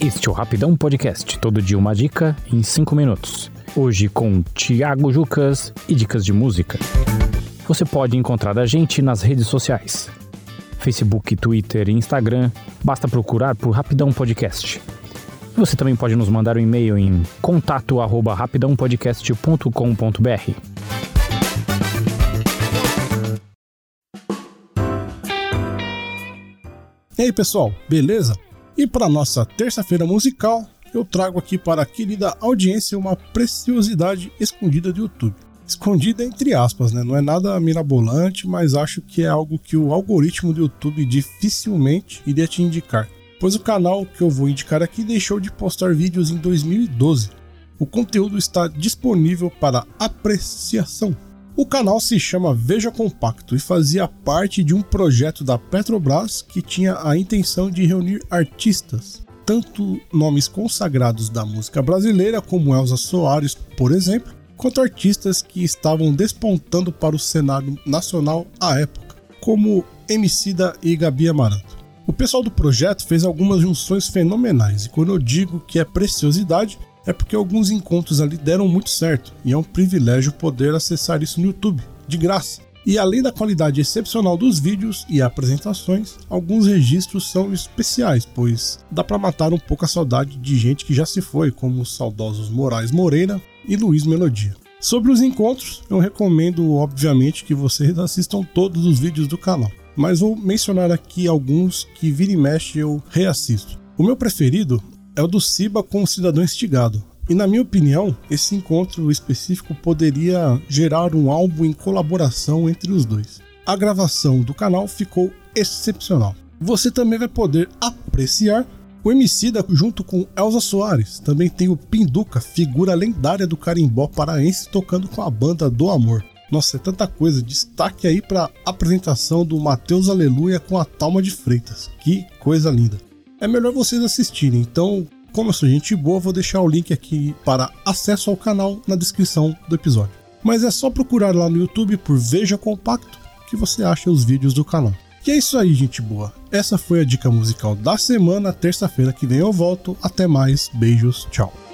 Este é o Rapidão Podcast, todo dia uma dica em 5 minutos. Hoje com Thiago Jucas e dicas de música. Você pode encontrar a gente nas redes sociais. Facebook, Twitter e Instagram, basta procurar por Rapidão Podcast. Você também pode nos mandar um e-mail em contato@rapidãopodcast.com.br. E aí, pessoal, beleza? E para nossa terça-feira musical, eu trago aqui para a querida audiência uma preciosidade escondida do YouTube. Escondida entre aspas, né? Não é nada mirabolante, mas acho que é algo que o algoritmo do YouTube dificilmente iria te indicar. Pois o canal que eu vou indicar aqui deixou de postar vídeos em 2012. O conteúdo está disponível para apreciação. O canal se chama Veja Compacto e fazia parte de um projeto da Petrobras que tinha a intenção de reunir artistas, tanto nomes consagrados da música brasileira, como Elza Soares, por exemplo, quanto artistas que estavam despontando para o cenário nacional à época, como Emicida e Gabi Amaranto. O pessoal do projeto fez algumas junções fenomenais, e quando eu digo que é preciosidade, é porque alguns encontros ali deram muito certo, e é um privilégio poder acessar isso no YouTube, de graça. E além da qualidade excepcional dos vídeos e apresentações, alguns registros são especiais, pois dá para matar um pouco a saudade de gente que já se foi, como os saudosos Moraes Moreira e Luiz Melodia. Sobre os encontros, eu recomendo obviamente que vocês assistam todos os vídeos do canal, mas vou mencionar aqui alguns que vira e mexe eu reassisto. O meu preferido é o do Siba com o Cidadão Estigado. E na minha opinião, esse encontro específico poderia gerar um álbum em colaboração entre os dois. A gravação do canal ficou excepcional. Você também vai poder apreciar o Emicida junto com Elza Soares. Também tem o Pinduca, figura lendária do carimbó paraense tocando com a banda do Amor. Nossa, é tanta coisa. Destaque aí para a apresentação do Mateus Aleluia com a Talma de Freitas. Que coisa linda é melhor vocês assistirem. Então, como eu sou gente boa, vou deixar o link aqui para acesso ao canal na descrição do episódio. Mas é só procurar lá no YouTube por Veja Compacto que você acha os vídeos do canal. E é isso aí, gente boa. Essa foi a dica musical da semana. Terça-feira que vem eu volto. Até mais. Beijos. Tchau.